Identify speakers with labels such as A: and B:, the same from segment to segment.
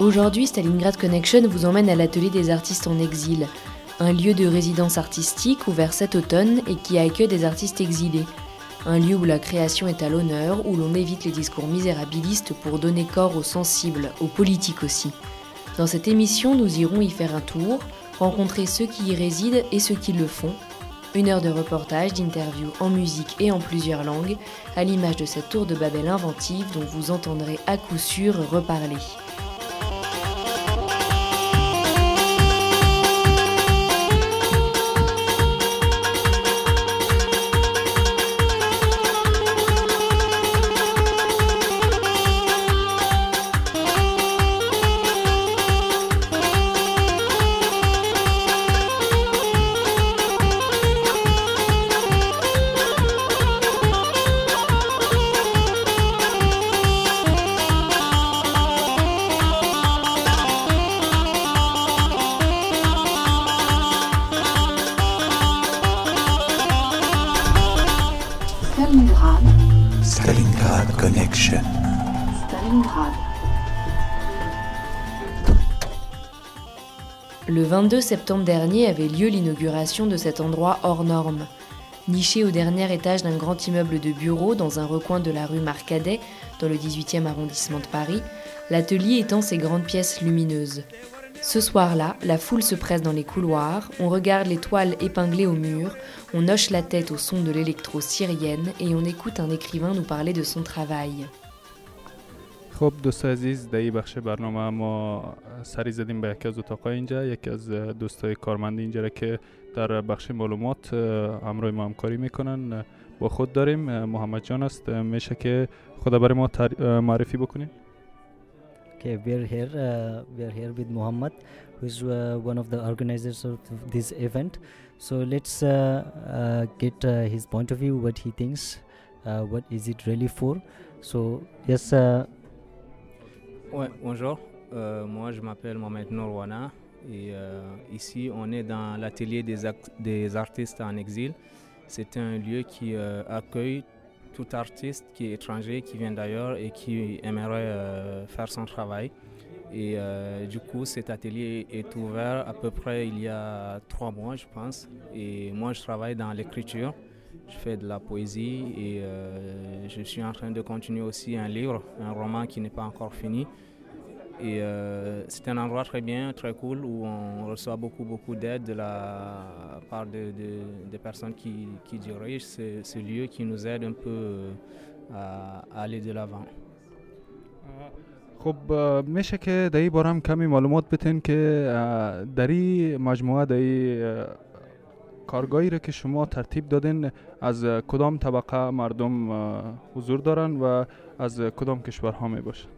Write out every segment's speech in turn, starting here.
A: Aujourd'hui, Stalingrad Connection vous emmène à l'atelier des artistes en exil, un lieu de résidence artistique ouvert cet automne et qui accueille des artistes exilés. Un lieu où la création est à l'honneur, où l'on évite les discours misérabilistes pour donner corps aux sensibles, aux politiques aussi. Dans cette émission, nous irons y faire un tour, rencontrer ceux qui y résident et ceux qui le font. Une heure de reportage, d'interviews en musique et en plusieurs langues, à l'image de cette tour de Babel inventive dont vous entendrez à coup sûr reparler. 22 septembre dernier avait lieu l'inauguration de cet endroit hors norme. Niché au dernier étage d'un grand immeuble de bureaux dans un recoin de la rue Marcadet, dans le 18e arrondissement de Paris, l'atelier étend ses grandes pièces lumineuses. Ce soir-là, la foule se presse dans les couloirs, on regarde les toiles épinglées au mur, on hoche la tête au son de l'électro-syrienne et on écoute un écrivain nous parler de son travail.
B: خب دوست عزیز در این بخش برنامه ما سری زدیم به یکی از اتاقای اینجا یکی از دوستای کارمند اینجا را که در بخش معلومات همراه ما همکاری می‌کنن با خود داریم محمد جان است میشه که خدا برای ما معرفی بکنیم
C: Okay, we're here. Uh, we're here with Muhammad, who is uh, one of the organizers of this event. So let's uh, get his point of view, what he thinks, what is it really for. So yes,
D: Ouais, bonjour. Euh, moi, je m'appelle Mohamed Nourwana et euh, ici, on est dans l'atelier des, des artistes en exil. C'est un lieu qui euh, accueille tout artiste qui est étranger, qui vient d'ailleurs et qui aimerait faire son travail. Et du coup, cet atelier est ouvert à peu près il y a trois mois, je pense. Et moi, je travaille dans l'écriture Je fais de la poésie et euh, je suis en train de continuer aussi un livre, un roman qui n'est pas encore fini. Et euh, c'est un endroit très bien, très cool, où on reçoit beaucoup, beaucoup d'aide de la part de, de- des personnes qui, qui dirigent ce, ce lieu, qui nous aide un peu euh, à, à aller de l'avant.
B: خب میشه که در این باره هم کمی معلومات بتین که در این مجموعه در این کارگاهی را که شما ترتیب دادین از کدام طبقه مردم حضور دارن و از کدام کشورها می باشن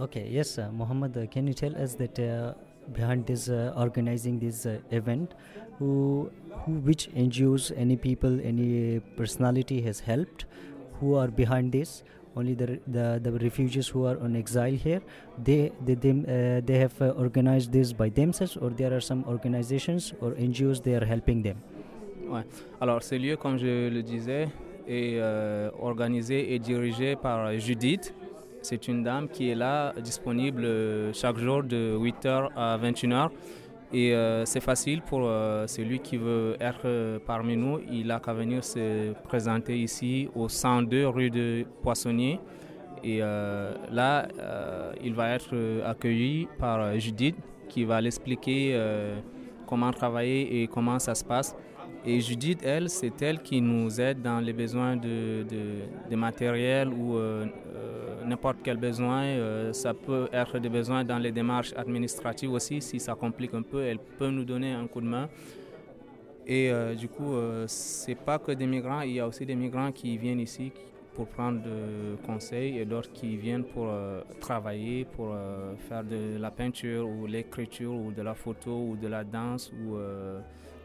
C: Okay, yes, uh, Muhammad, uh, can you tell us that uh, behind this uh, organizing this uh, event, who, who, which NGOs, any people, any personality has helped, who are behind this? Only the the, the refugees who are on exile here, they they they, uh, they have uh, organized this by themselves, or there are some organizations or NGOs they are helping them.
D: Alors, ce lieu, comme je le disais, est euh, organisé et dirigé par Judith. C'est une dame qui est là, disponible euh, chaque jour de 8h à 21h. Et euh, c'est facile pour celui qui veut être parmi nous. Il a qu'à venir se présenter ici au 102 rue de Poissonnier. Et là, il va être accueilli par Judith qui va l'expliquer comment travailler et comment ça se passe. Et Judith, elle, c'est elle qui nous aide dans les besoins de, de, matériel ou euh, euh, n'importe quel besoin. Euh, ça peut être des besoins dans les démarches administratives aussi. Si ça complique un peu, elle peut nous donner un coup de main. Et du coup, c'est pas que des migrants, il y a aussi des migrants qui viennent ici pour prendre de conseils et d'autres qui viennent pour travailler, pour faire de la peinture ou l'écriture ou de la photo ou de la danse ou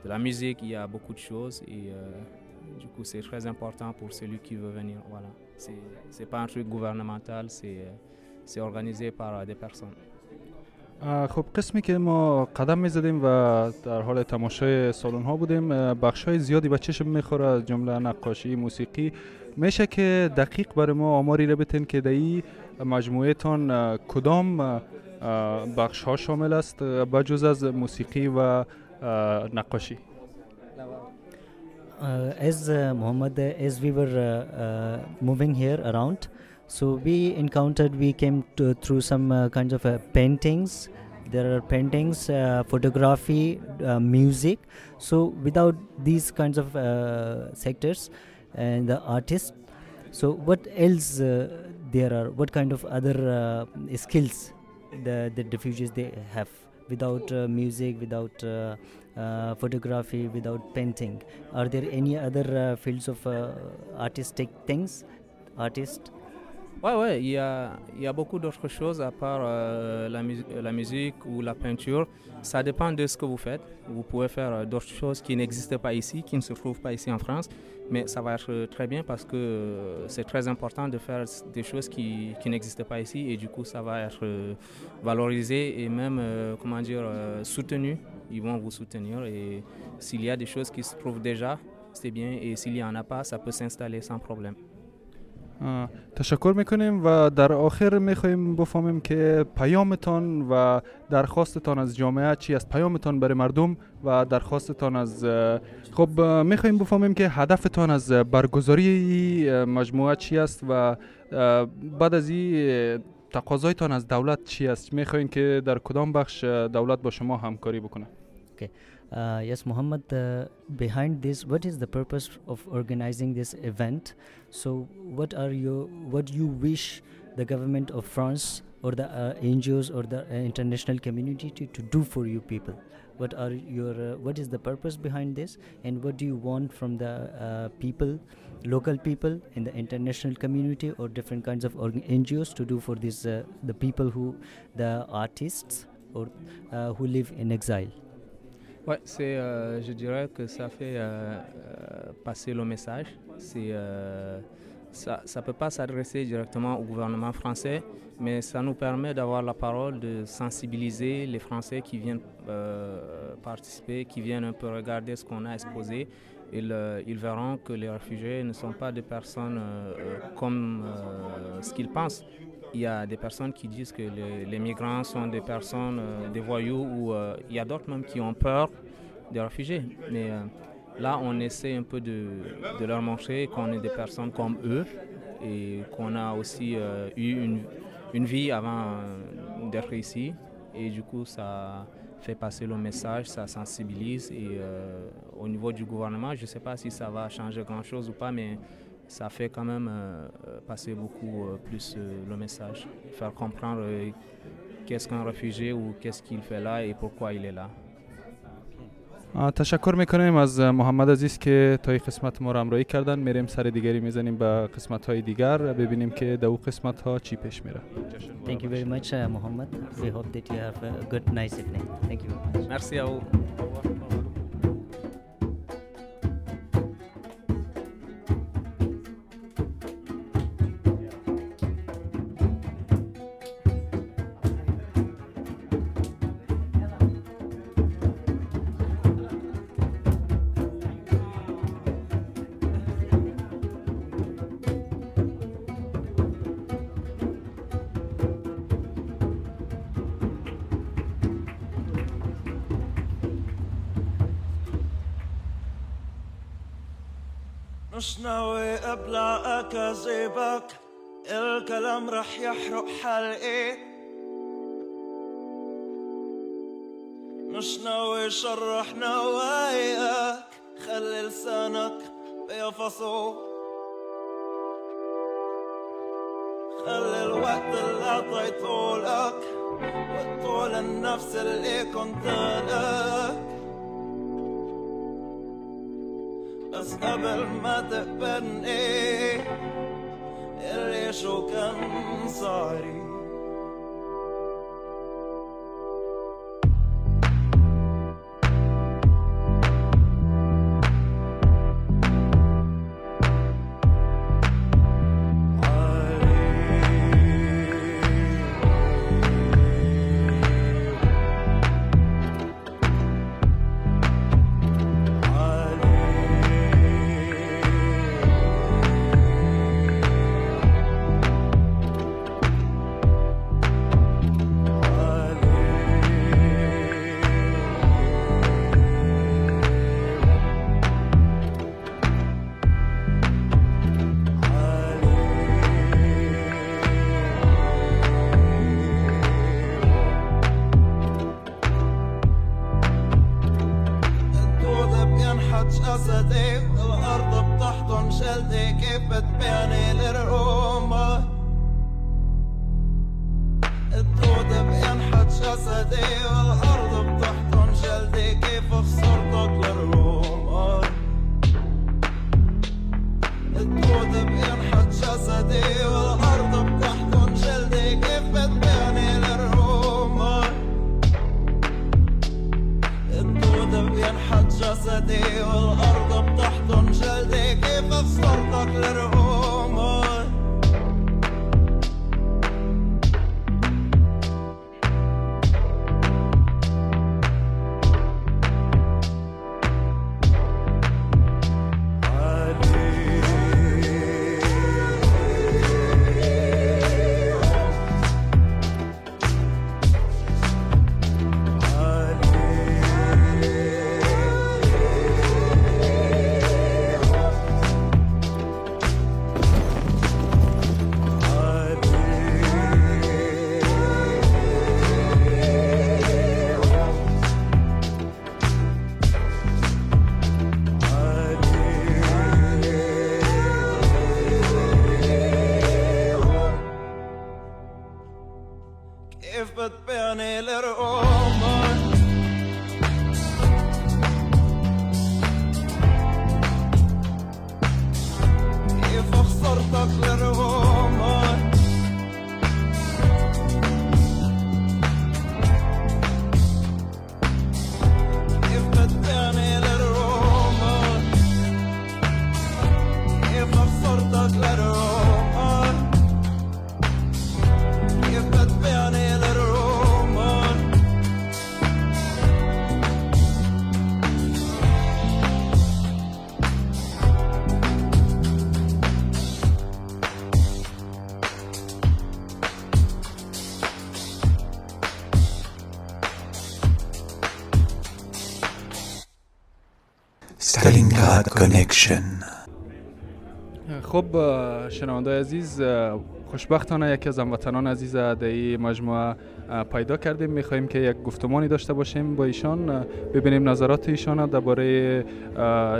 D: de la musique. Il y a beaucoup de choses et euh, du coup, c'est très important pour celui qui veut venir. Voilà. C'est c'est pas un truc gouvernemental, c'est euh, organisé par euh, des personnes.
B: خب قسمی که ما قدم می‌زدیم و در حال تماشای سالن ها بودیم بخش های زیادی به چشم می‌خوره از جمله نقاشی موسیقی میشه که دقیق برای ما آماری رو بتین که در این مجموعه تان کدام بخش ها شامل است بجز از موسیقی و Uh,
C: uh, as uh, Muhammad, as we were moving here around, so we encountered, we came to, through some kinds of paintings. There are paintings, photography, music. So without these kinds of sectors and the artists, so what else uh, there are? What kind of other uh, skills the the refugees they have? Without uh, music, without uh, uh, photography, without painting, are there any other uh, fields of uh, artistic things? Artist?
D: Ouais, ouais, il y a, beaucoup d'autres choses à part euh, la, la musique ou la peinture. Ça dépend de ce que vous faites. Vous pouvez faire euh, d'autres choses qui n'existent pas ici, qui ne se trouvent pas ici en France. Mais ça va être très bien parce que euh, c'est très important de faire des choses qui, qui n'existent pas ici. Et du coup, ça va être valorisé et même, comment dire, soutenu. Ils vont vous soutenir. Et s'il y a des choses qui se trouvent déjà, c'est bien. Et s'il n'y en a pas, ça peut s'installer sans problème.
B: تشکر می‌کنیم و در آخر می‌خواهیم بفهمیم که پیامتان و درخواستتان از جامعه چی است. پیامتان برای مردم و درخواستتان از خب اه، می‌خواهیم بفهمیم که هدفتان از برگزاری مجموعه چی است و بعد از این تقاضایتان از دولت چی است. می‌خواهیم که در کدام بخش دولت با شما همکاری بکنه.
C: Uh, yes, Muhammad. Uh, behind this, what is the purpose of organizing this event? So, what are your what you wish the government of France or the uh, NGOs or the uh, international community to, to do for you people? What are your uh, what is the purpose behind this, and what do you want from the uh, people, local people in the international community or different kinds of NGOs to do for this the people who the artists or who live in exile?
D: Ouais, c'est, euh, je dirais que ça fait euh, euh, passer le message. Ça ne peut pas s'adresser directement au gouvernement français, mais ça nous permet d'avoir la parole, de sensibiliser les Français qui viennent participer, qui viennent un peu regarder ce qu'on a exposé. Ils, verront que les réfugiés ne sont pas des personnes comme ce qu'ils pensent. Il y a des personnes qui disent que les, migrants sont des personnes, euh, des voyous, ou euh, il y a d'autres même qui ont peur des réfugiés. Mais euh, là, on essaie un peu de, leur montrer qu'on est des personnes comme eux et qu'on a aussi eu une, une vie avant d'être ici. Et du coup, ça fait passer le message, ça sensibilise. Et au niveau du gouvernement, je ne sais pas si ça va changer grand-chose ou pas, mais ça fait quand même passer beaucoup plus le message, faire comprendre qu'est-ce qu'un réfugié ou qu'est-ce qu'il fait là et pourquoi il est là.
B: تشکر میکنیم از محمد عزیز که تا این قسمت ما رو همراهی کردن میریم سر دیگری میزنیم به قسمت های دیگر ببینیم که در او قسمت ها چی پیش میره
C: Thank you very much uh, Muhammad. We hope that you have a good nice evening. Thank you very much.
D: Merci à vous.
E: شرح نواياك خلي لسانك بيفصو خلي الوقت اللي اعطيته لك والطول النفس اللي كنت لك. بس قبل ما تقبلني اللي شو كان صاري
F: کانکشن
B: خب شنوانده عزیز خوشبختانه یکی از هموطنان عزیز در این مجموعه پیدا کردیم. می‌خواهیم که یک گفتمانی داشته باشیم با ایشان. ببینیم نظرات ایشان درباره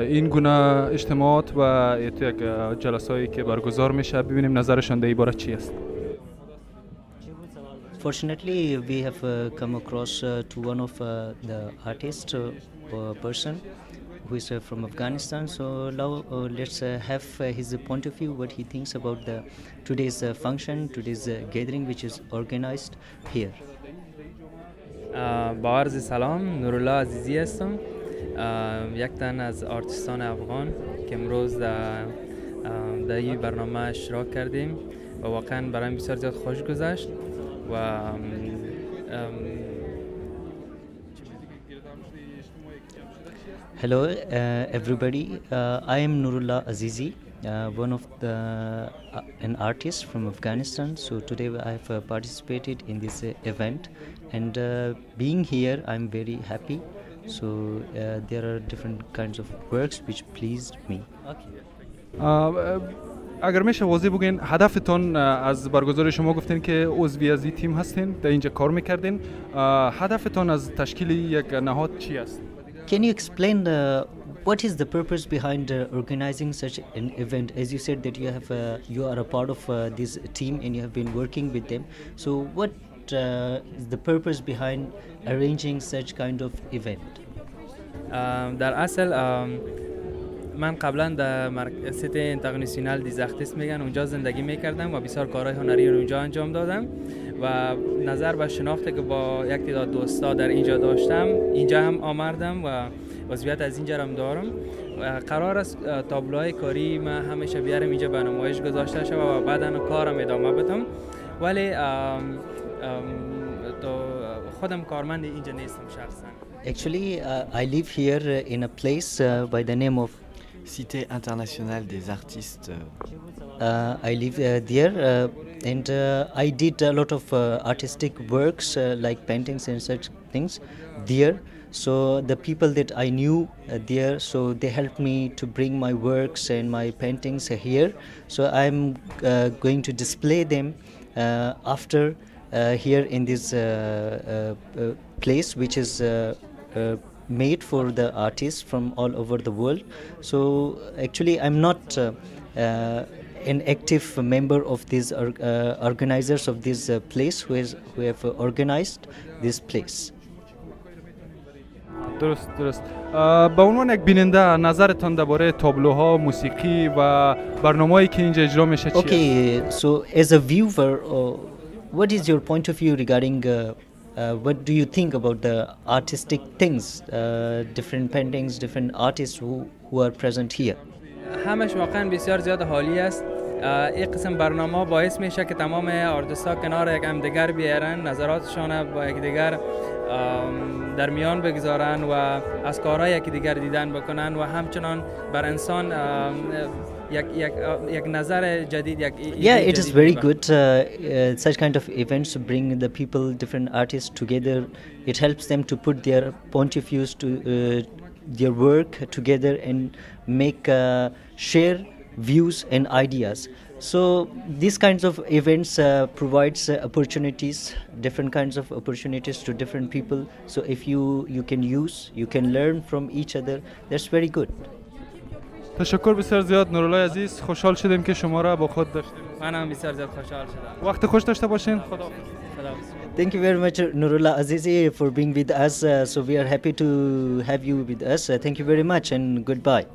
B: این گونه اجتماعات و یک جلسه هایی که برگزار میشه. ببینیم نظرشان در این باره چی است.
C: Fortunately, we have uh, come across uh, to one of uh, the artists uh, person. who is uh, from Afghanistan. So now uh, let's uh, have uh, his point of view, what he thinks about the today's uh, function, today's uh, gathering, which is organized here.
G: اه، با عرض سلام نورالله عزیزی هستم اه، یک تن از آرتیستان افغان که امروز در اه، در این برنامه اشتراک کردیم و واقعا برای بسیار زیاد خوش گذشت و
C: Hello, uh, everybody. Uh, I am Nurullah Azizi, uh, one of the uh, an artist from Afghanistan. So today I have uh, participated in this uh, event, and uh, being here, I'm very happy. So uh, there are different kinds of works which pleased me.
B: اه، اه، اگر میشه واضح بگین هدفتان اه، از برگزار شما گفتین که عضوی از این تیم هستین در اینجا کار میکردین اه، هدفتان از تشکیل یک نهاد چی است
C: Can you explain the, what is the purpose behind uh, organizing such an event? As you said that you have uh, you are a part of uh, this team and you have been working with them. So what uh, is the purpose behind arranging such kind of event?
G: ام، در اصل ام، من قبلا در مرک- سیت اینترنشنال دیزاختیس میگن اونجا زندگی میکردم و بسیار کارهای هنری رو اونجا انجام دادم و نظر به شناخته که با یک تعداد دوستا در اینجا داشتم اینجا هم آمردم و عضویت از اینجا هم دارم. و قرار است تابلوهای کاری من همیشه بیارم اینجا به نمایش گذاشته شود و بعدا کارم ادامه بدم. ولی ام، ام، تو خودم کارمند اینجا نیستم شخصا.
C: Actually, uh, I live here in a place uh, by the name of
H: Cité internationale des artistes.
C: Uh, I live uh, there, uh, and uh, I did a lot of uh, artistic works uh, like paintings and such things there. So the people that I knew uh, there, so they helped me to bring my works and my paintings here. So I'm uh, going to display them uh, after uh, here in this uh, uh, uh, place, which is. Uh, uh, made for the artists from all over the world. So actually, I'm not uh, uh, an active member of these or, uh, organizers of this uh, place who, is, who have uh, organized this place.
B: درست درست اه، به عنوان یک بیننده نظرتان درباره تابلوها موسیقی و برنامه‌ای که اینجا اجرا میشه چی است؟
C: Okay, so as a viewer, uh, what is your point of view regarding? Uh, uh, what do you think about the artistic things, uh, different paintings, different artists who, who are present here?
G: همش واقعا بسیار زیاد حالی است این قسم برنامه باعث میشه که تمام آرتیستا کنار یک همدیگر بیارن نظراتشان با یکدیگر در میان بگذارن و از کارهای یکدیگر دیدن بکنن و همچنان بر انسان
C: Yeah, it is very good. Uh, uh, such kind of events bring the people, different artists together. It helps them to put their point of views to uh, their work together and make uh, share views and ideas. So these kinds of events uh, provides uh, opportunities, different kinds of opportunities to different people. So if you you can use, you can learn from each other. That's very good.
B: تشکر بسیار زیاد نورالله عزیز خوشحال شدیم که شما را با خود داشتیم
G: منم بسیار زیاد خوشحال شدم
B: وقت خوش داشته باشین خدا
G: خداحافظ.
C: Thank you very much, Nurullah Azizi, for being with us. Uh, so we are happy to have you with us. Uh, thank you very much and goodbye.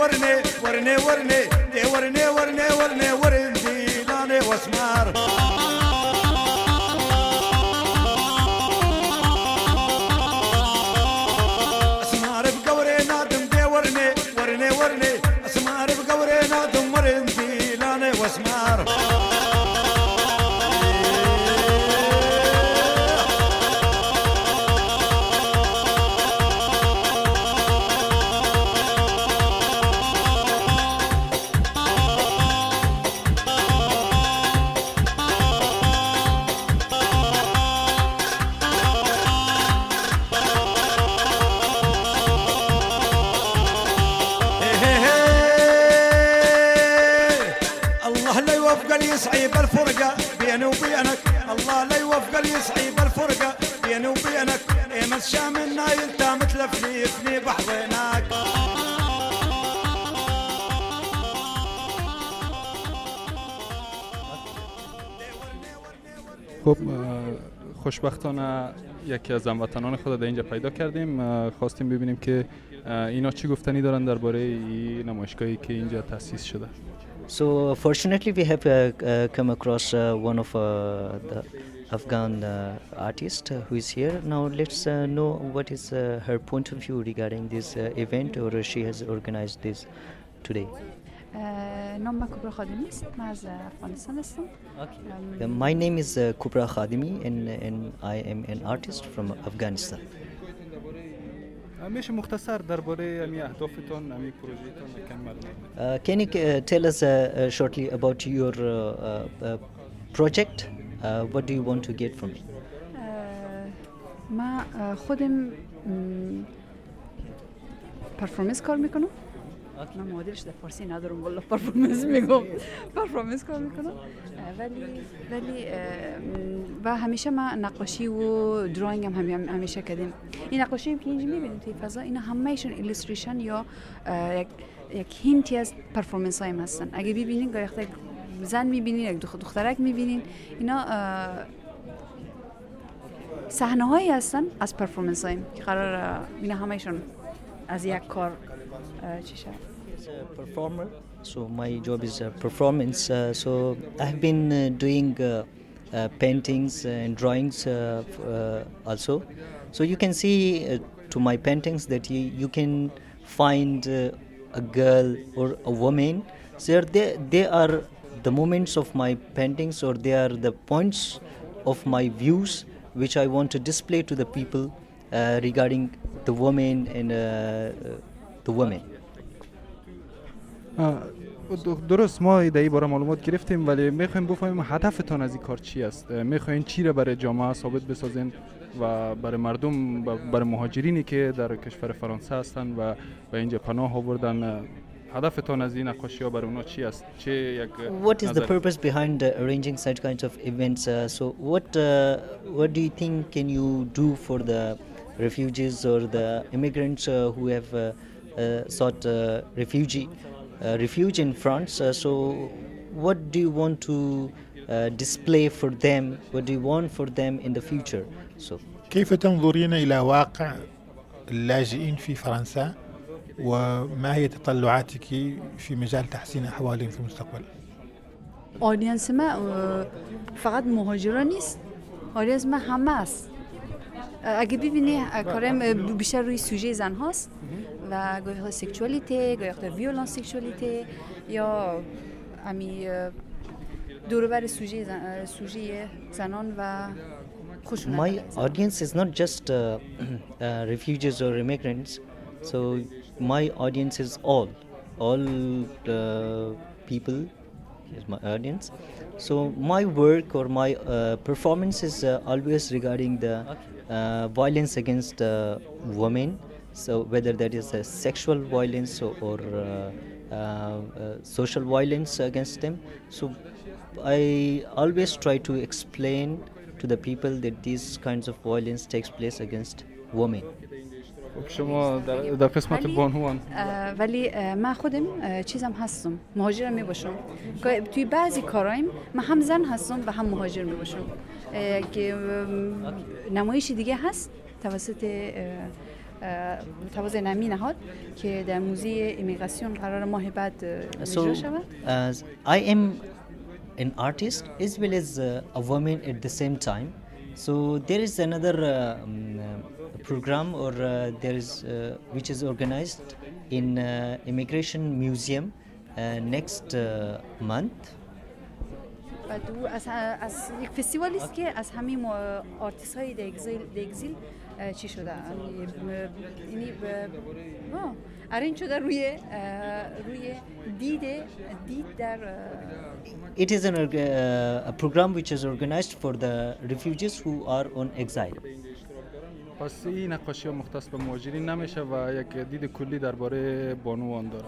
I: ورني دي ورني ورني ورني دي ورني ورني ورني ورندي لاني
B: خب خوشبختانه یکی از هموطنان خود در اینجا پیدا کردیم. خواستیم ببینیم که اینا چی گفتنی دارن درباره این نمایشگاهی که اینجا تأسیس شده.
C: So fortunately, we have uh, come across uh, one of Afghan uh, artist uh, who is here. Now let's uh, know what is uh, her point of view regarding this uh, event, or she has organized this today.
J: نام من کبرا خادمی است من از افغانستان هستم
C: Uh, my name is uh, Kubra Khadimi, and, and I am an artist from Afghanistan.
B: میشه مختصر درباره امی اهدافتان امی پروژهتان کم معلومات
C: Uh, can you uh, tell us uh, uh, shortly about your uh, uh, uh, project? Uh, what do you want to get from it?
J: من خودم پرفورمنس کار می‌کنم. من معادلش در فارسی ندارم والا پرفورمنس میگم. پرفورمنس کار می‌کنم. ولی ولی و همیشه ما نقاشی و دراینگ هم همی- همیشه کردیم. این نقاشی که اینجا می‌بینید توی فضا اینا همهشون ایلوستریشن یا یک هینتی از پرفورمنس هایم هستن. اگه ببینین گاهی زن میبینین یک دخ- دخترک میبینین اینا اه، صحنه هایی هستن از پرفورمنس هایم که قرار اه، اینا همهشون از یک کار اه، چی شد
C: performer. So my job is uh, performance. Uh, so I've been uh, doing uh, uh, paintings and drawings uh, f- uh, also. So you can see uh, to my paintings that you, you can find uh, a girl or a woman. So they, they are the moments of my paintings or they are the points of my views which I want to display to the people uh, regarding the woman and uh, the women.
B: درست ما ایده ای باره معلومات گرفتیم ولی می‌خوایم بفهمیم هدفتان از این کار چی است می‌خواین چی را برای جامعه ثابت بسازین و برای مردم برای مهاجرینی که در کشور فرانسه هستن و به اینجا پناه آوردن هدفتان از این نقاشی ها برای اونا چی است چه یک
C: what is the
B: نظر-
C: purpose behind uh, arranging such kinds of events uh, so what uh, what do you think can you do for the refugees or the immigrants uh, who have uh, uh, sought uh, refugee uh, refuge in France uh, so what do you want to uh, display for them what do you want for them in the future so
K: كيف تنظرين إلى واقع اللاجئين في فرنسا وما هي تطلعاتك في مجال تحسين أحوالهم في المستقبل؟
J: آدینس ما أه، فقط مهاجران نیست آدینس ما همه است أه، اگه ببینی کارم أه، بیشتر روی سوژه زن هاست و گاهی وقتا سکشوالیته گاهی وقتا ویولانس سکشوالیته یا امی دوربر سوژه زن، سوژه زنان و خشونت.
C: My audience is not just uh, uh, refugees or immigrants. So my audience is all all uh, people is my audience. So my work or my uh, performance is uh, always regarding the uh, violence against uh, women. So whether that is a sexual violence or, or uh, uh, uh, social violence against them. So i always try to explain to the people that these kinds of violence takes place against women
B: شما در, در قسمت
J: ولی-
B: بانوان.
J: ولی من خودم چیزم هستم مهاجرم می باشم. توی بعضی کارایم من هم زن هستم و هم مهاجر می باشم. که نمایش دیگه هست توسط توسط نمی نهاد که در موزه امیگراسیون قرار ماه بعد اجرا
C: so
J: شود.
C: as i am an artist as well as a woman at the same time so there is another uh, program or uh, there is uh, which is organized in uh, immigration museum uh, next uh, month
J: و دو از, از یک فستیوالی است که از همین آرتیست های دگزیل, دگزیل اه، چی شده یعنی ب- یعنی ب- آه، ارنج شده روی اه، روی دید دید در اه،
C: it is an org- uh, a program which is organized for the refugees who are on exile
B: پس این نقاشی ها مختص به مهاجرین نمیشه و یک دید کلی درباره بانوان داره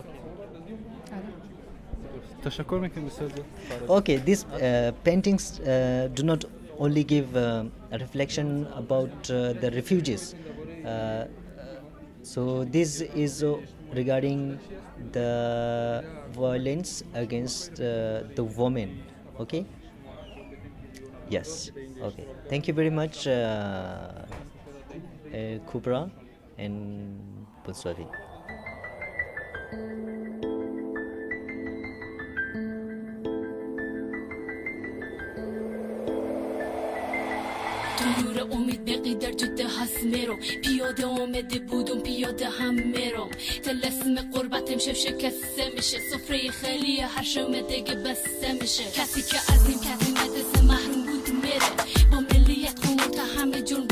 B: تشکر میکنم بسیار زیاد.
C: Okay, these uh, paintings uh, do not only give uh, a reflection about uh, the refugees. Uh, so this is uh, regarding the violence against uh, the women. Okay. Yes. Okay. Thank you very much, uh, uh, Kubra and.
L: تو نور امید بقی در جده هست میرم. پیاده آمده بودم پیاده هم میرم. تلسم قربتم شف شکسته میشه. سفره خیلی هر شومه دیگه بسته میشه. کسی که از این کسی مدرسه محروم بود میره. با ملیت تا همه جون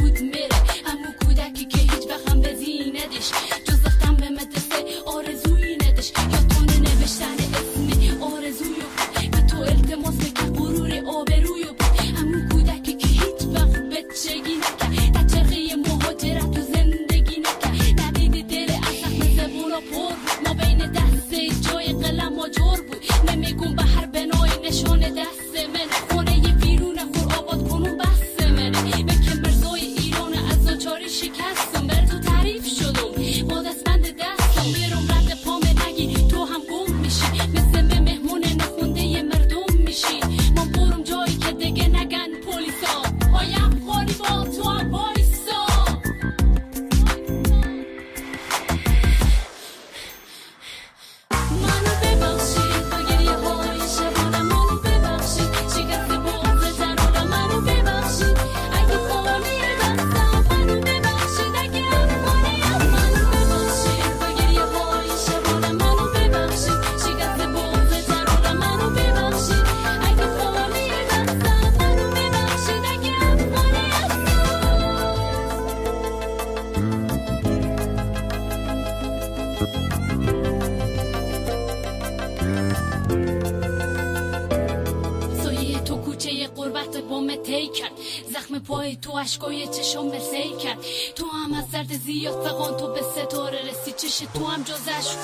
L: ش تو هم کو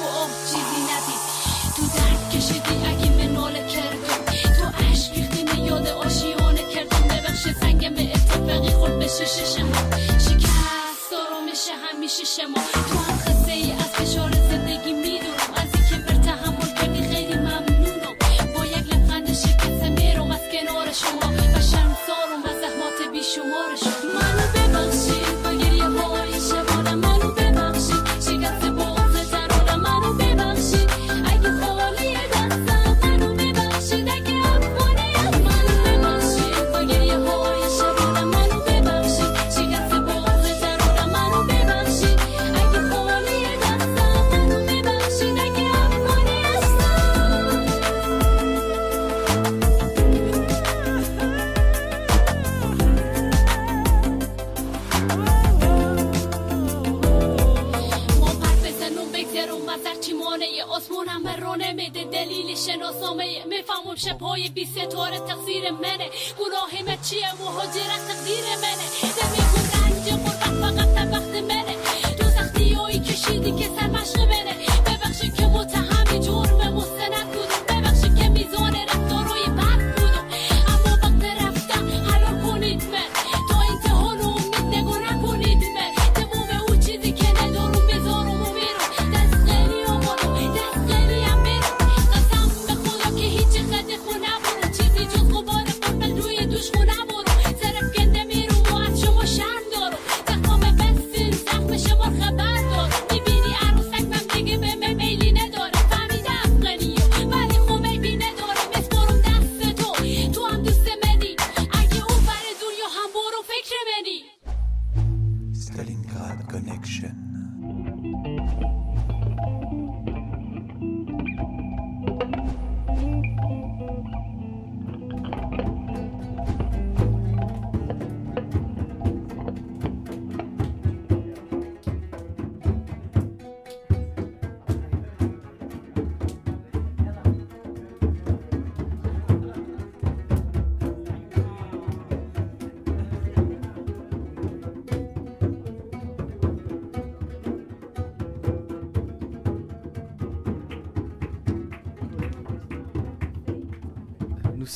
L: و آه چیزی چیه مهاجرت تقدیر منه؟ نمیگو رنج غربت فقط وقت منه. تو سختی هایی کشیدی که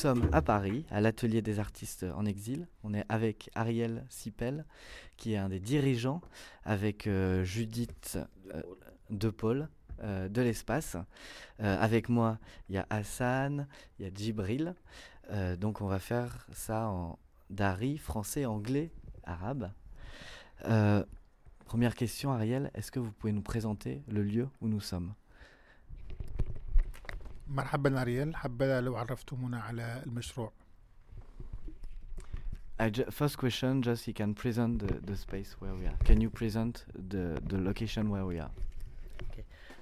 H: sommes à Paris, à l'atelier des artistes en exil. On est avec Ariel Sipel, qui est un des dirigeants, avec euh, Judith euh, De Paul euh, de l'espace. Euh, avec moi, il y a Hassan, il y a Djibril. Donc on va faire ça en dari, français, anglais, arabe. Première question, Ariel, est-ce que vous pouvez nous présenter le lieu où nous sommes?
K: مرحبا أريال حبذا لو عرفتمونا على المشروع
H: I ju- first question, just you can present the, the space where we are. Can you present the, the location where we are?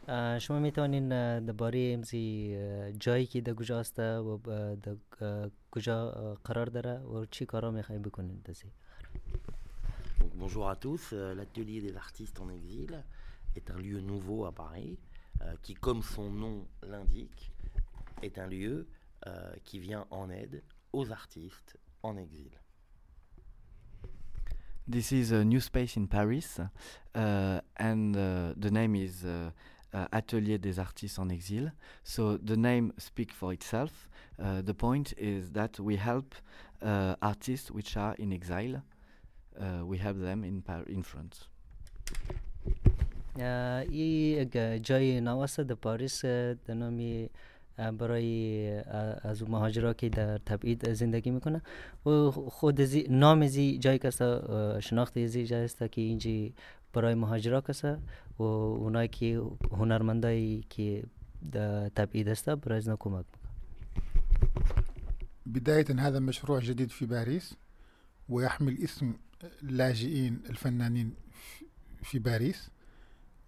C: اه، شما میتونین اه، درباره امزی اه، جایی که در کجاست و ب- اه، در اه، کجا اه، قرار داره و چی کارا میخواین بکنین دزی
M: Donc, bonjour à tous. Euh, L'atelier des artistes en exil est un lieu nouveau à Paris euh, qui, comme son nom l'indique, est un lieu euh, qui vient en aide aux artistes en exil.
H: This is a new space in Paris, uh, and uh, the name is uh, uh Atelier des Artistes en Exil. So the name speaks for itself. Uh, the point is that we help uh, artists which are in exile. we help them in, Par in France.
C: برای از مهاجرا که در تبعید زندگی می‌کنه. و خود زی نام زی جای کسا شناخت زی جای است که اینجی برای مهاجرا کسا. و اونایی که هنرمندایی که در تبعید است برای از کمک
K: بداية هذا مشروع جديد في باريس. ويحمل اسم لاجئين الفنانين في باريس.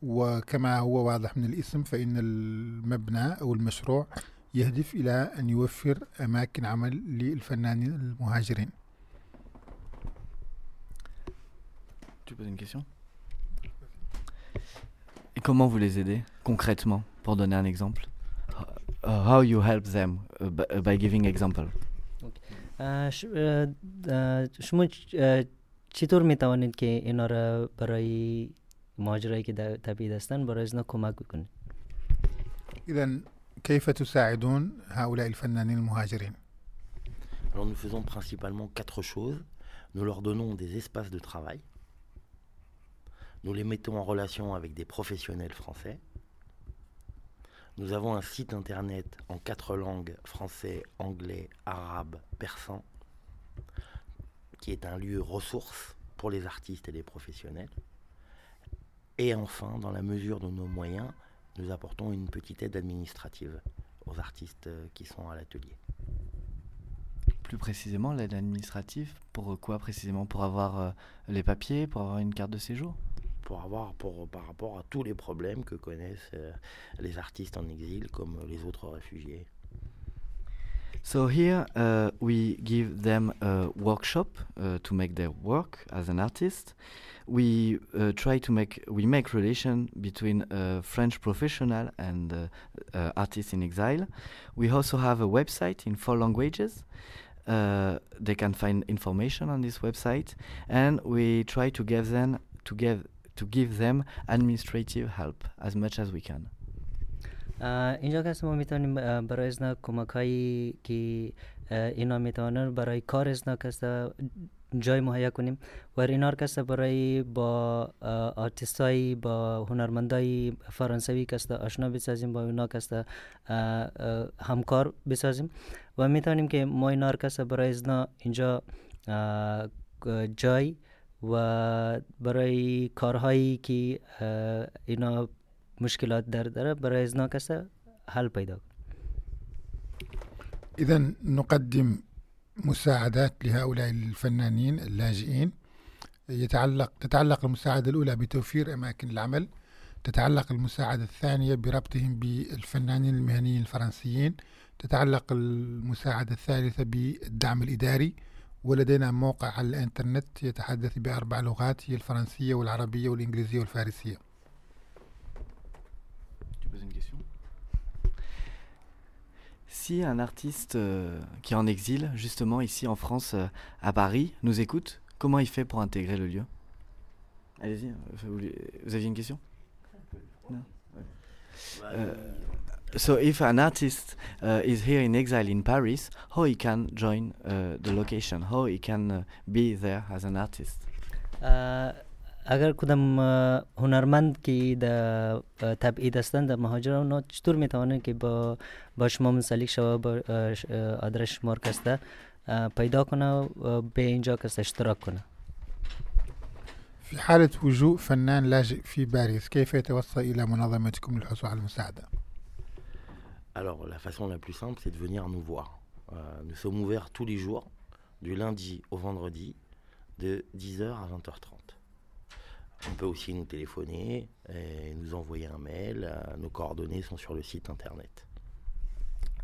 K: وكما هو واضح من الاسم فإن المبنى أو المشروع يهدف إلى أن يوفر أماكن عمل للفنانين المهاجرين.
H: Tu poses une question? Et comment vous les aidez concrètement, pour donner un exemple? Uh, How you help them uh, by, uh, giving example?
C: ش- شما چ- آه، چطور می توانید که اینا را برای مهاجرایی که در تبعید هستن برای اینا کمک بکنید
K: إذا كيف تساعدون هؤلاء الفنانين المهاجرين؟
M: Alors nous faisons principalement quatre choses. Nous leur donnons des espaces de travail. Nous les mettons en relation avec des professionnels français. Nous avons un site internet en quatre langues, français, anglais, arabe, persan, qui est un lieu ressource pour les artistes et les professionnels. Et enfin, dans la mesure de nos moyens, nous apportons une petite aide administrative aux artistes euh, qui sont à l'atelier.
H: Plus précisément, l'aide administrative, pour quoi précisément? Pour avoir euh, les papiers, pour avoir une carte de séjour?
M: Pour avoir pour, par rapport à tous les problèmes que connaissent euh, les artistes en exil comme les autres réfugiés.
H: So here uh, we give them a workshop uh, to make their work as an artist. We uh, try to make we make relation between French professional and uh, uh, artist in exile. We also have a website in four languages. Uh, they can find information on this website, and we try to give them to give to give them administrative help as much as we can.
C: اینجا که ما میتونیم برای ازنا کمک هایی که اینا میتونن برای کار ازنا کسته جای مهیا کنیم. و اینا کسته برای با آرتیست های با هنرمندای فرانسوی کسته آشنا بسازیم با اه، اه، همکار بسازیم. و میتونیم که ما اینا کسته برای ازنا اینجا جای و برای کارهایی که اینا مشکلات در داره برای ازنا کسته حل پیدا.
K: إذا نقدم مساعدات لهؤلاء الفنانين اللاجئين. يتعلق تتعلق المساعدة الأولى بتوفير أماكن العمل. تتعلق المساعدة الثانية بربطهم بالفنانين المهنيين الفرنسيين. تتعلق المساعدة الثالثة بالدعم الإداري. ولدينا موقع على الإنترنت يتحدث بأربع لغات هي الفرنسية والعربية والإنجليزية والفارسية.
H: Si un artiste euh, qui est en exil, justement ici en France, euh, à Paris, nous écoute, comment il fait pour intégrer le lieu? Allez-y, euh, vous, vous aviez une question? Non? Uh, so if an artist uh, is here in exile in Paris, how he can join uh, the location? How he can uh, be there as an artist?
C: اه، اگر کدام اه، هنرمند که در اه، تبعید هستند در مهاجر اونا چطور میتوانند که با با شما منسلک شوه با اه، ش- اه، آدرس شما رو کسته اه، پیدا کنه و به اینجا کسته اشتراک کنه
K: في حالة وجود فنان لاجئ في باريس كيف يتوصل إلى منظمتكم للحصول على المساعدة؟
M: Alors la façon la plus simple, c'est de venir nous voir. Euh, nous sommes ouverts tous les jours, du lundi au vendredi, de 10h à 20h30. On peut aussi nous téléphoner et nous envoyer un mail. Nos coordonnées sont sur le site internet.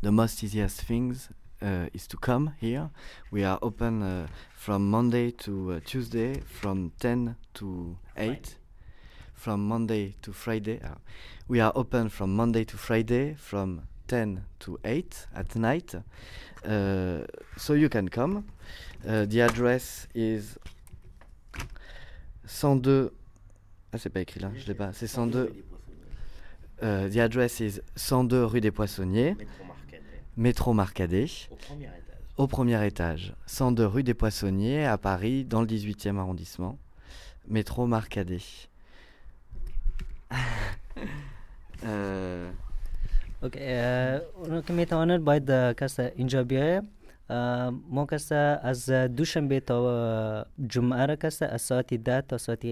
H: the most easiest things uh, is to come here. We are open uh, from Monday to uh, Tuesday from 10 to 8. From Monday to Friday. uh, we are open from Monday to Friday from 10 to 8 at night. Uh, so you can come. Uh, the address is 102. Ah, c'est pas écrit là, je l'ai pas. C'est 102. Uh, the address is 102 rue des Poissonniers. Métro Marcadet.
M: Au premier étage.
H: Au premier étage. 102 rue des Poissonniers à Paris, dans le 18e arrondissement. Métro Marcadet. Euh,
C: اوکی اه، اونو که میتواند باید اه، کس اینجا بیایه اه، ما کس از دوشنبه تا اه، جمعه را کس از ساعت ده تا ساعت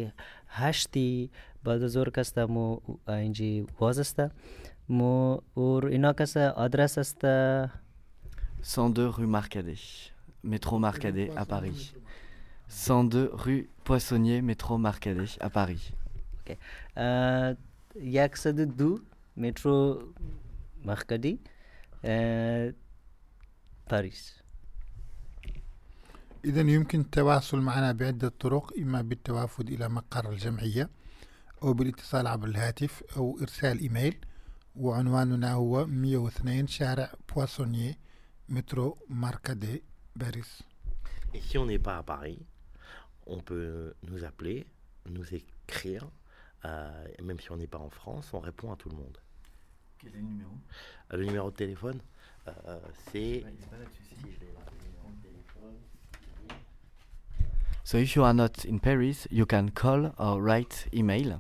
C: هشتی بعد از ظهر کس مو اینجی واز است مو اور اینا کس آدرس است
H: 102 rue Marcadet. Métro Marcadet à Paris. 102 rue Poissonnier, métro Marcadet à Paris.
C: یکصد و دو مترو مخکدی اه، پاریس
K: إذا يمكن التواصل معنا بعدة طرق إما بالتوافد إلى مقر الجمعية أو بالاتصال عبر الهاتف أو إرسال إيميل وعنواننا هو 102 شارع بواسونيي مترو ماركادي باريس
M: Et si on n'est pas à Paris, on peut nous appeler, nous écrire. euh, et même si on n'est pas en France, on répond à tout le monde.
H: Quel est le numéro
M: Euh, Le numéro de téléphone, euh, c'est.
H: So if you are not in Paris, you can call or write email.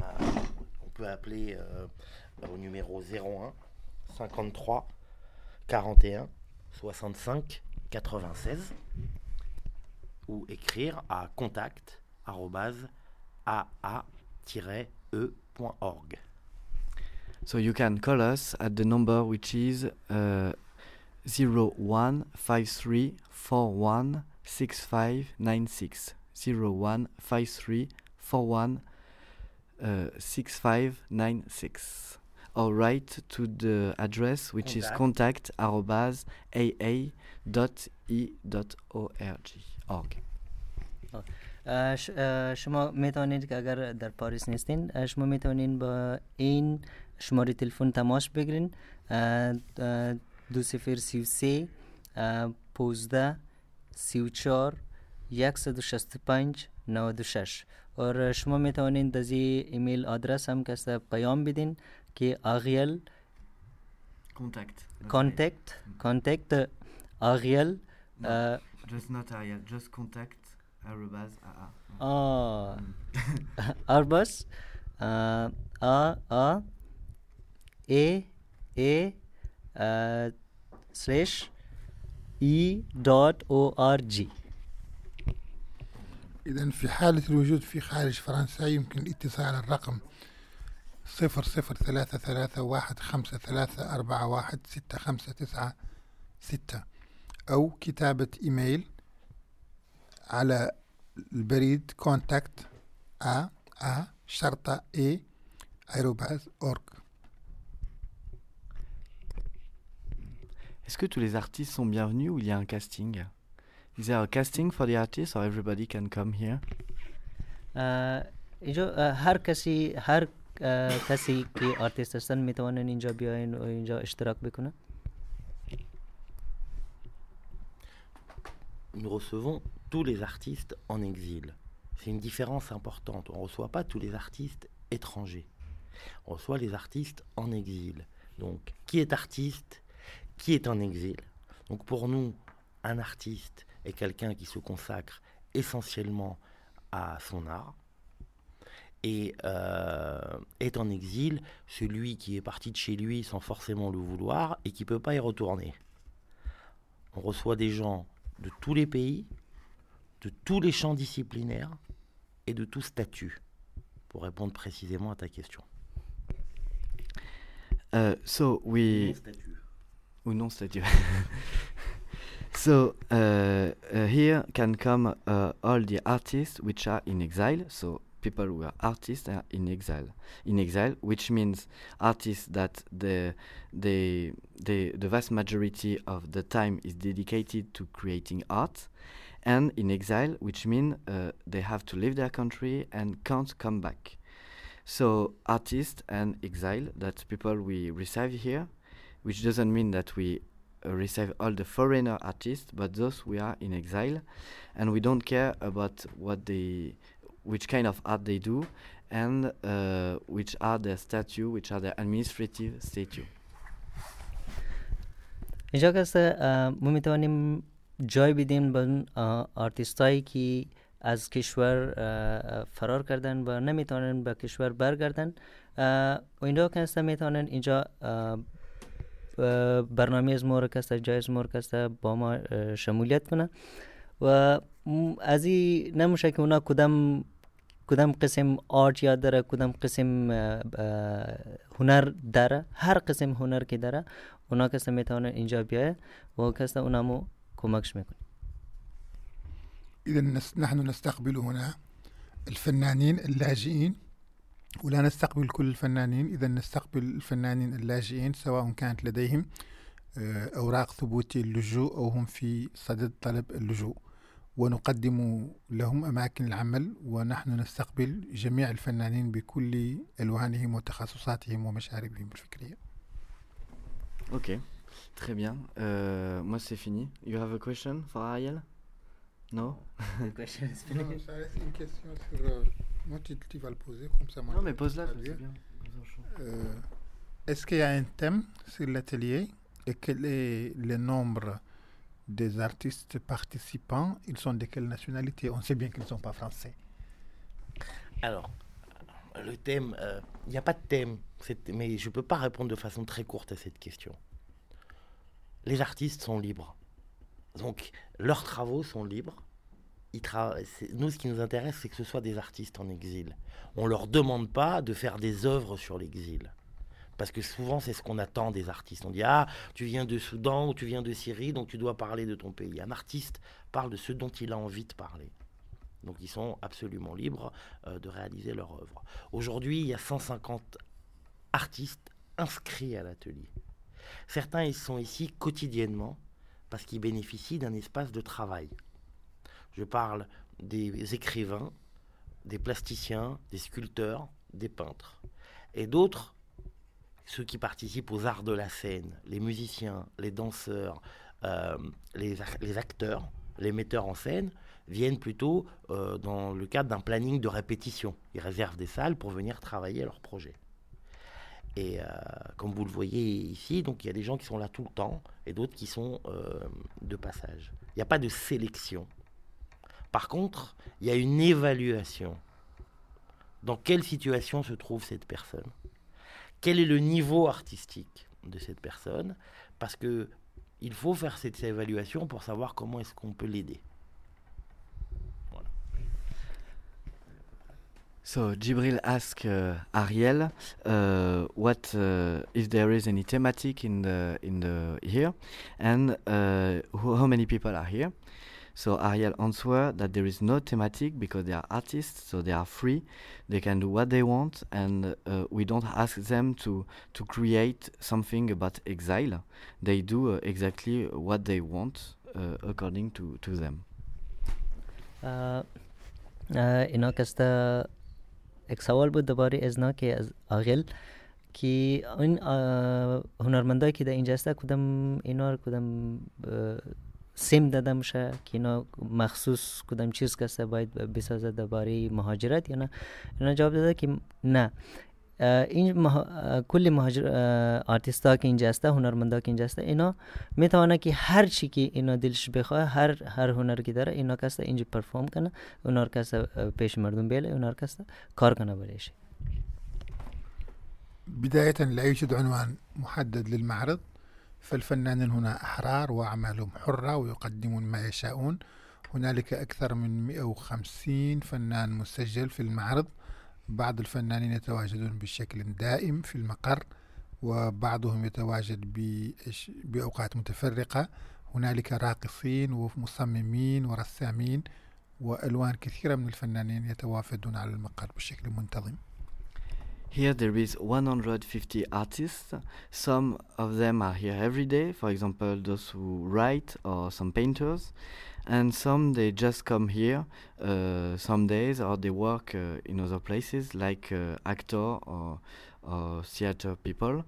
M: Euh, on peut appeler euh, au numéro 01 53 41 65 96 ou écrire à contact aa-e.org.
H: So you can call us at the number which is uh, 0153416596. 0153416596. Or write to the address which is contact arobase aa.e.org. org.
C: اه، ش- اه، شما میتوانید که اگر در پاریس نیستین اه، شما میتوانید با این شماره تلفن تماس بگیرین اه، اه، دو سفر سی و سه اه، پوزده سی و چار یکصد و شست و پنج نود و شش اور شما میتوانید از این ایمیل آدرس هم که است پیام بدین که آغیل
H: Contact.
C: کانتکت کانتکت آغیل اه،
H: Just not Ariel, just contact arobase aa.
C: آه اربس آه آ آ ای ای سلاش جي
K: إذا في حالة الوجود في خارج فرنسا يمكن الاتصال على الرقم صفر صفر ثلاثة ثلاثة واحد خمسة ثلاثة أربعة واحد ستة خمسة تسعة ستة أو كتابة إيميل على البريد كونتاكت ا ا شرطة اي aérobase
H: Est-ce que tous les artistes sont bienvenus ou il y a un casting? Is there a casting for the artists or everybody can come here?
C: हिजो हर किसी हर किसी
M: Nous recevons tous les artistes en exil. C'est une différence importante. On ne reçoit pas tous les artistes étrangers. On reçoit les artistes en exil. Donc, qui est artiste qui est en exil Donc, pour nous, un artiste est quelqu'un qui se consacre essentiellement à son art et euh, est en exil celui qui est parti de chez lui sans forcément le vouloir et qui ne peut pas y retourner. On reçoit des gens de tous les pays, de tous les champs disciplinaires et de tout statut, pour répondre précisément à ta question.
H: Uh, so we. Ou non so uh, uh, here can come uh, all the artists which are in exile. So people who are artists are in exile. In exile, which means artists that the the the the vast majority of the time is dedicated to creating art. And in exile, which means uh, they have to leave their country and can't come back. So artists and exile, that's people we receive here, which doesn't mean that we uh, receive all the foreigner artists, but those we are in exile, and we don't care about what they, which kind of art they do, and uh, which are their statue, which are their administrative statue.
C: اینجا که است اه، ما میتوانیم جای بدیم به اون آرتیست هایی که از کشور اه، فرار کردن و نمیتونن به کشور برگردن اه، و اینجا که است میتونن اینجا اه، اه، برنامه از ما رو جای از ما رو با ما شمولیت کنه. و از این نمیشه که اونا کدام کدام قسم آرت یاد داره کدام قسم هنر داره هر قسم هنر که داره اونا کسی می‌تونه اینجا بیایه و کسی اونمو کمکش می‌کنه.
K: نس- نحن نستقبل هنا الفنانين اللاجئين. ولا نستقبل كل الفنانين إذا نستقبل الفنانين اللاجئين سواء كانت لديهم آه، أوراق ثبوت اللجوء أو هم في صدد طلب اللجوء ونقدم لهم أماكن العمل ونحن نستقبل جميع الفنانين بكل ألوانهم وتخصصاتهم ومشاربهم الفكرية
H: Ok. Très bien. Euh, moi, c'est fini. You have a question for Ariel No
K: Non, ça reste une question sur. Moi, tu, tu vas le poser comme ça. Moi,
H: Non, mais pose-la, c'est bien.
K: Euh, Est-ce qu'il y a un thème sur l'atelier et quel est le nombre des artistes participants? Ils sont de quelle nationalité? On sait bien qu'ils ne sont pas français.
M: Alors, le thème, euh, il n'y a pas de thème, mais je ne peux pas répondre de façon très courte à cette question. Les artistes sont libres. Donc, leurs travaux sont libres. Nous, ce qui nous intéresse, c'est que ce soit des artistes en exil. On ne leur demande pas de faire des œuvres sur l'exil. Parce que souvent, c'est ce qu'on attend des artistes. On dit Ah, tu viens de Soudan ou tu viens de Syrie, donc tu dois parler de ton pays. Un artiste parle de ce dont il a envie de parler. Donc ils sont absolument libres euh, de réaliser leur œuvre. Aujourd'hui, il y a 150 artistes inscrits à l'atelier. Certains ils sont ici quotidiennement parce qu'ils bénéficient d'un espace de travail. Je parle des écrivains, des plasticiens, des sculpteurs, des peintres. Et d'autres, ceux qui participent aux arts de la scène, les musiciens, les danseurs, euh, les, ac- les acteurs, les metteurs en scène, viennent plutôt euh, dans le cadre d'un planning de répétition. Ils réservent des salles pour venir travailler leur projet. Et euh, comme vous le voyez ici, donc il y a des gens qui sont là tout le temps et d'autres qui sont de passage. Il n'y a pas de sélection. Par contre, il y a une évaluation. Dans quelle situation se trouve cette personne? Quel est le niveau artistique de cette personne? Parce que il faut faire cette évaluation pour savoir comment est-ce qu'on peut l'aider.
H: So Jibril asked uh, Ariel uh, what uh, if there is any thematic in the in the here, and uh, how many people are here? So Ariel answered that there is no thematic because they are artists, so they are free. They can do what they want, and uh, we don't ask them to to create something about exile. They do uh, exactly what they want uh, according to to them.
C: آه، آه، اینا کسته یک سوال بود درباره ازنا که از آغل که این آه، هنرمندایی که در اینجا هسته کدام اینا رو کدام سم داده میشه که اینا مخصوص کدام چیز کسته باید بسازه درباره مهاجرت یا نه. اینا جواب داده که نه. این مها... کل مهاجر آرتیست ها که اینجا هسته هنرمندا که اینجا هسته اینا میتونه که هر چی که اینا دلش بخواه هر هر هنر که داره اینا کسته اینجا پرفورم کنه اونا اه، پیش مردم بیله اونا کسته کار کنه بلیش
K: بداية لا يوجد عنوان محدد للمعرض فالفنانين هنا أحرار وأعمالهم حرة ويقدمون ما يشاءون. هنالك أكثر من 150 فنان مسجل في المعرض. بعض الفنانين يتواجدون بشكل دائم في المقر وبعضهم يتواجد بأوقات متفرقة. هنالك راقصين ومصممين ورسامين وألوان كثيرة من الفنانين يتوافدون على المقر بشكل منتظم.
H: Here there is 150 artists. Some of them are here every day, for example, those who write or some painters. And some they just come here uh, some days or they work uh, in other places like uh, actor or, or theater people.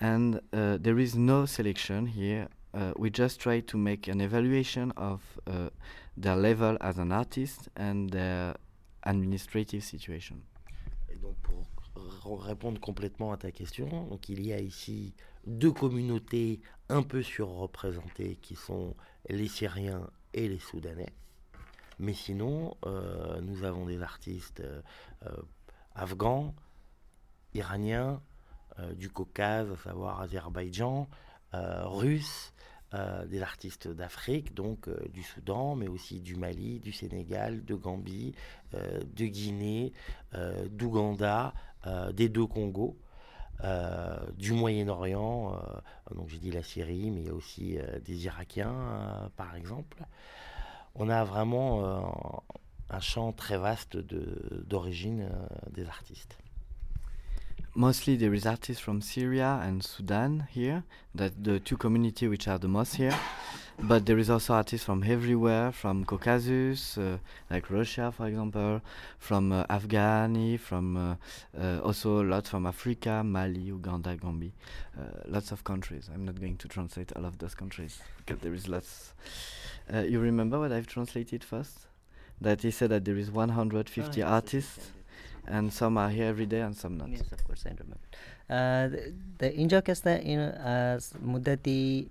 H: And uh, there is no selection here. Uh, we just try to make an evaluation of uh, their level as an artist and their administrative situation.
M: Et donc pour répondre complètement à ta question, donc il y a ici deux communautés un peu surreprésentées qui sont les Syriens et les Soudanais. Mais sinon, euh, nous avons des artistes euh, euh, afghans, iraniens, du Caucase, à savoir Azerbaïdjan, russes, des artistes d'Afrique, donc du Soudan, mais aussi du Mali, du Sénégal, de Gambie, de Guinée, d'Ouganda, des deux Congos, euh, du Moyen-Orient, euh, donc j'ai dit la Syrie, mais il y a aussi euh, des Irakiens, euh, par exemple. On a vraiment euh, un champ très vaste d'origine euh, des artistes.
H: Mostly there is artists from Syria and Sudan here, that the two community which are the most here. but there is also artists from everywhere, from Caucasus, uh, like Russia, for example, from uh, Afghani, from uh, uh also a lot from Africa, Mali, Uganda, Gambia, uh, lots of countries. I'm not going to translate all of those countries because there is lots. Uh, you remember what I've translated first? That he said that there is 150
C: oh,
H: artists and some are here every day and some not.
C: Yes, of course, I remember. the, the injokesta in uh, mudati.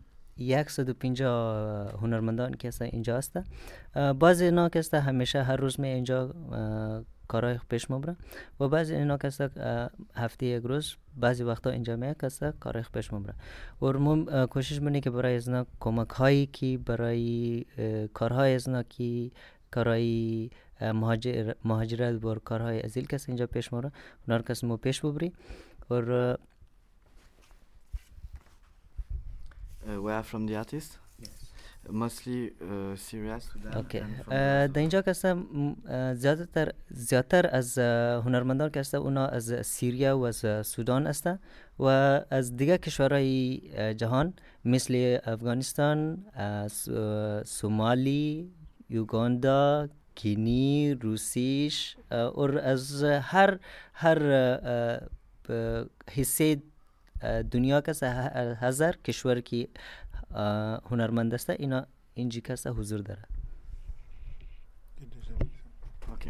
C: 150 هنرمندان که است اینجا است بعضی اینا که همیشه هر روز می اینجا اه، کارهای پیش مبره و بعضی اینا که هفته یک روز بعضی وقتا اینجا می که است کارهای پیش مبره و اه، کوشش منی که برای ازنا کمک هایی که برای کارهای ازنا که مهاجر مهاجرت بر کارهای ازیل کس اینجا پیش مبره اونا کس ما پیش ببری و
H: uh, where from the artist? mostly uh, Sudan.
C: Okay. در uh, اینجا کسا زیادتر زیادتر از هنرمندان که اونا از سوریه و از سودان است و از دیگه کشورهای جهان مثل افغانستان، سومالی، یوگاندا، کینی، روسیش و از هر هر حسید دنیا که هست، ه- هزار کشور که اه، هنرمند است اینا اینجا که هست حضور داره
H: Ok.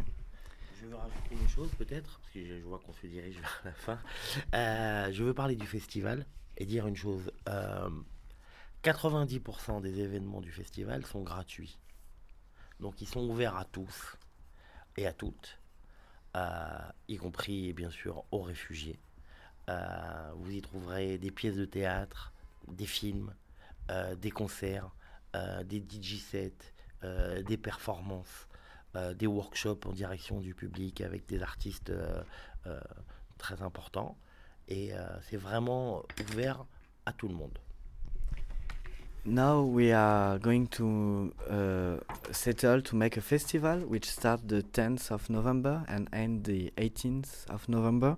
M: Je veux rajouter une chose peut-être, parce que je je vois qu'on se dirige vers la fin. Euh, je veux parler du festival et dire une chose. Euh, 90% des événements du festival sont gratuits. Donc ils sont ouverts à tous et à toutes, euh, y compris bien sûr aux réfugiés. Euh, vous y trouverez des pièces de théâtre, des films, euh, des concerts, euh, des DJ sets, des performances, des workshops en direction du public avec des artistes très importants. Et c'est vraiment ouvert à tout le monde.
H: Now we are going to uh, settle to make a festival which starts the 10th of November and end the 18th of November.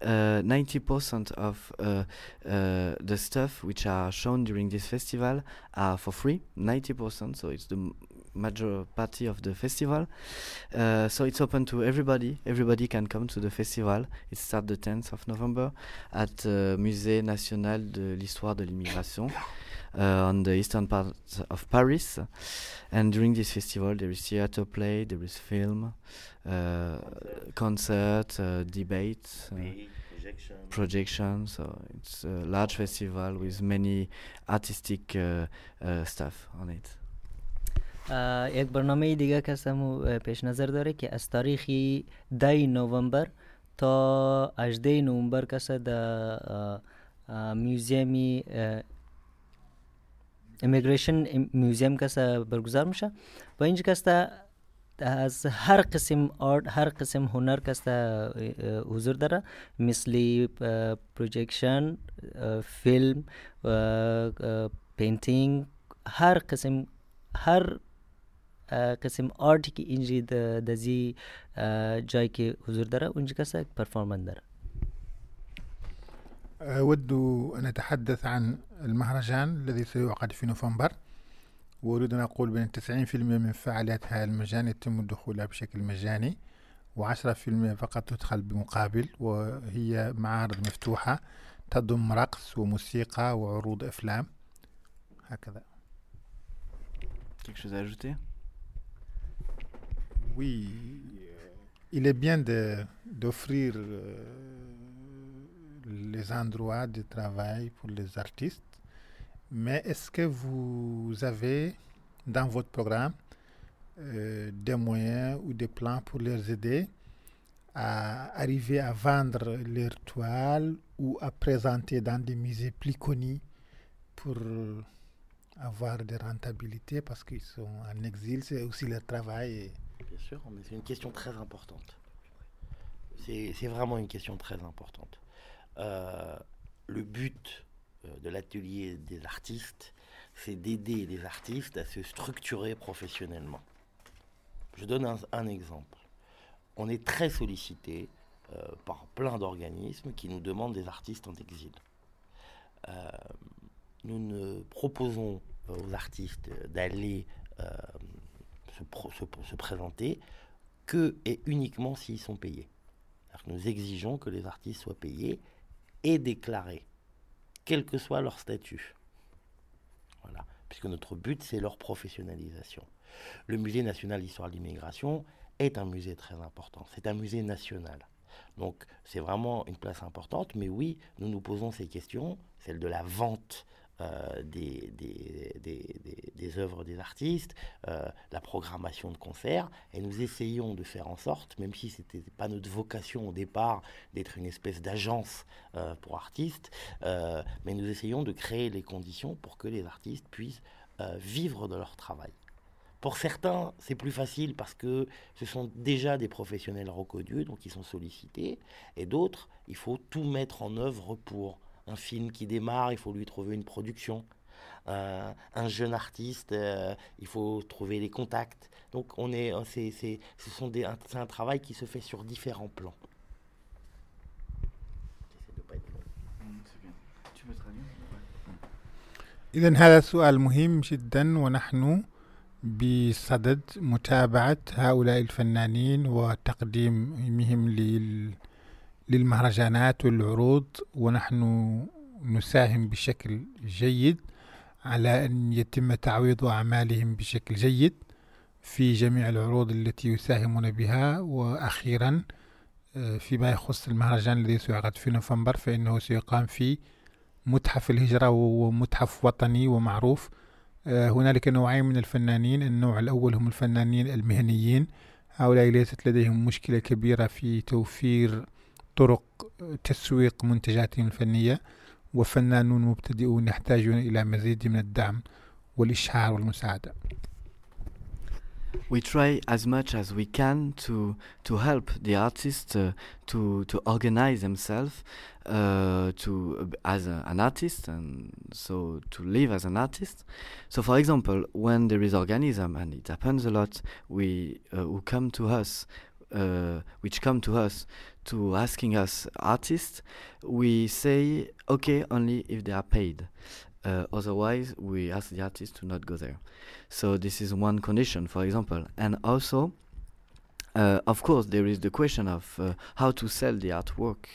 H: Uh, 90% of uh, uh, the stuff which are shown during this festival are for free. 90%, so it's the major party of the festival. Uh, so it's open to everybody. Everybody can come to the festival. It starts the 10th of November at uh, Musée National de l'Histoire de l'Immigration uh, on the eastern part of Paris. And during this festival, there is theater play, there is film, uh, concert, uh, debate, uh,
M: projection.
H: projection. So it's a large festival with many artistic uh, uh, stuff on it.
C: اه، یک برنامه دیگه که سمو اه، پیش نظر داره که از تاریخ ده نوامبر تا 18 نوامبر کسا در میوزیمی امیگریشن میوزیم کسا برگزار میشه و اینجا کستا از هر قسم آرت هر قسم هنر کستا حضور داره مثل پروجکشن فیلم پینتینگ هر قسم هر قسم آرتی که اینجا د- دزی اه، جایی که حضور داره اونجا کسا پرفورمن داره
K: أود أن أتحدث عن المهرجان الذي سيعقد في نوفمبر. وأريد أن أقول بأن 90% من فعاليات هذا المجال يتم الدخول بشكل مجاني و10% فقط تدخل بمقابل وهي معارض مفتوحة تضم رقص وموسيقى وعروض أفلام. هكذا.
H: Quelque chose à ajouter?
K: Oui, il est bien d'offrir euh, les endroits de travail pour les artistes, mais est-ce que vous avez dans votre programme euh, des moyens ou des plans pour les aider à arriver à vendre leurs toiles ou à présenter dans des musées plus connus pour avoir des rentabilités? Parce qu'ils sont en exil, c'est aussi leur travail.
M: Bien sûr, mais c'est une question très importante. C'est vraiment une question très importante. Euh, le but euh, de l'atelier des artistes, c'est d'aider les artistes à se structurer professionnellement. Je donne un, exemple. On est très sollicité euh, par plein d'organismes qui nous demandent des artistes en exil. Nous ne proposons aux artistes d'aller se, présenter que et uniquement s'ils sont payés. Nous exigeons que les artistes soient payés et déclarés, quel que soit leur statut. Voilà, puisque notre but, c'est leur professionnalisation. Le Musée national d'histoire de l'immigration est un musée très important. C'est un musée national. Donc c'est vraiment une place importante. Mais oui, nous nous posons ces questions, celle de la vente euh, des, des, œuvres des artistes, euh, la programmation de concerts, et nous essayons de faire en sorte, même si ce n'était pas notre vocation au départ d'être une espèce d'agence euh, pour artistes, mais nous essayons de créer les conditions pour que les artistes puissent vivre de leur travail. Pour certains, c'est plus facile parce que ce sont déjà des professionnels reconnus, donc ils sont sollicités, et d'autres, il faut tout mettre en œuvre pour un film qui démarre, il faut lui trouver une production. Euh, un jeune artiste, euh, il faut trouver les contacts. Donc on est, c'est, c'est, ce sont des, c'est un travail qui se fait sur différents plans.
K: إذا هذا سؤال مهم جدا ونحن بصدد متابعة هؤلاء الفنانين وتقديمهم لل للمهرجانات والعروض ونحن نساهم بشكل جيد على أن يتم تعويض أعمالهم بشكل جيد في جميع العروض التي يساهمون بها. وأخيرا فيما يخص المهرجان الذي سيعقد في نوفمبر فإنه سيقام في متحف الهجرة وهو متحف وطني ومعروف. هنالك نوعين من الفنانين. النوع الأول هم الفنانين المهنيين. هؤلاء ليست لديهم مشكلة كبيرة في توفير طرق تسويق منتجاتهم الفنية وفنانون مبتدئون يحتاجون إلى مزيد من الدعم والإشهار والمساعدة.
H: We try as much as we can to to help the artists uh, to to organize themselves uh, to as a, an artist and so to live as an artist. So, for example, when there is organism and it happens a lot, we uh, who come to us, uh, which come to us to asking us artists, we say okay only if they are paid. Uh, otherwise, we ask the artist to not go there. So this is one condition, for example, and also uh, of course, there is the question of uh, how to sell the artwork.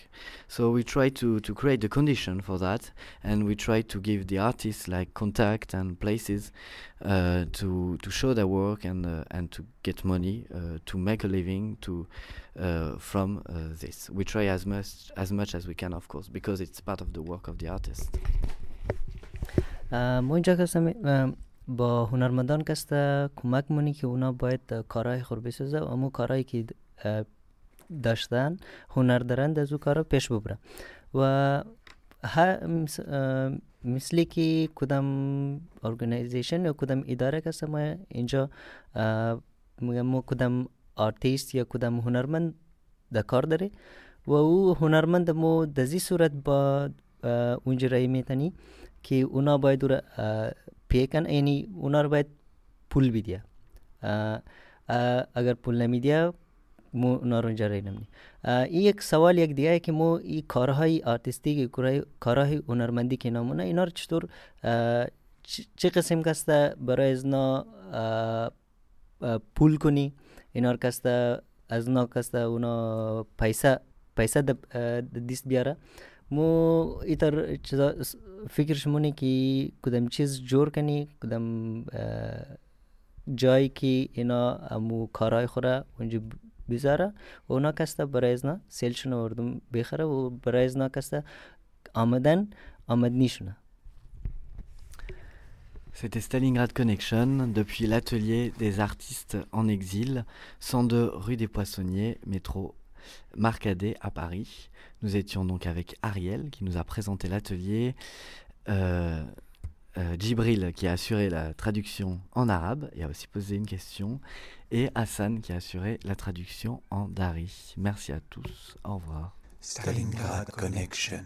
H: So we try to, to create the condition for that, and we try to give the artists like contact and places uh, to to show their work and uh, and to get money uh, to make a living to uh, from this. We try as much as much as we can, of course, because it's part of the work of the artist.
C: با هنرمندان کست کمک مونی که اونا باید کارهای خور بسازه و امو کارهایی که داشتن هنر دارند از او کارا پیش ببره. و مثلی که کدام ارگنیزیشن یا کدام اداره کست ما اینجا مو کدام آرتیست یا کدام هنرمند در کار داره و او هنرمند مو دزی صورت با اونجا رای میتنی که اونا باید پیکن یعنی اونا رو باید پول بیدیا اگر پول نمیدیا مو اونا رو اینجا نمینی این یک سوال یک دیگه که مو این کارهای آرتیستی کارهای هنرمندی که نامونه اینا رو چطور چه قسم کسته برای ازنا پول کنی اینا رو کسته از نا کسته اونا پیسه پیسه دیست بیاره مو ایتر چیزا فکرش مونه که کدام چیز جور کنی کدام جایی که اینا امو کارهای خوره اونجا بذاره و اونا کسته برای ازنا سیلشون اردم بخره و برای ازنا کسته آمدن آمدنیشونه
H: C'était Stalingrad Connection depuis l'atelier des artistes en exil, 102 rue des Poissonniers, métro Marcadet à Paris. Nous étions donc avec Ariel qui nous a présenté l'atelier, euh, euh, qui a assuré la traduction en arabe et a aussi posé une question, et Hassan qui a assuré la traduction en dari. Merci à tous, au revoir.
F: Stalingrad Connection.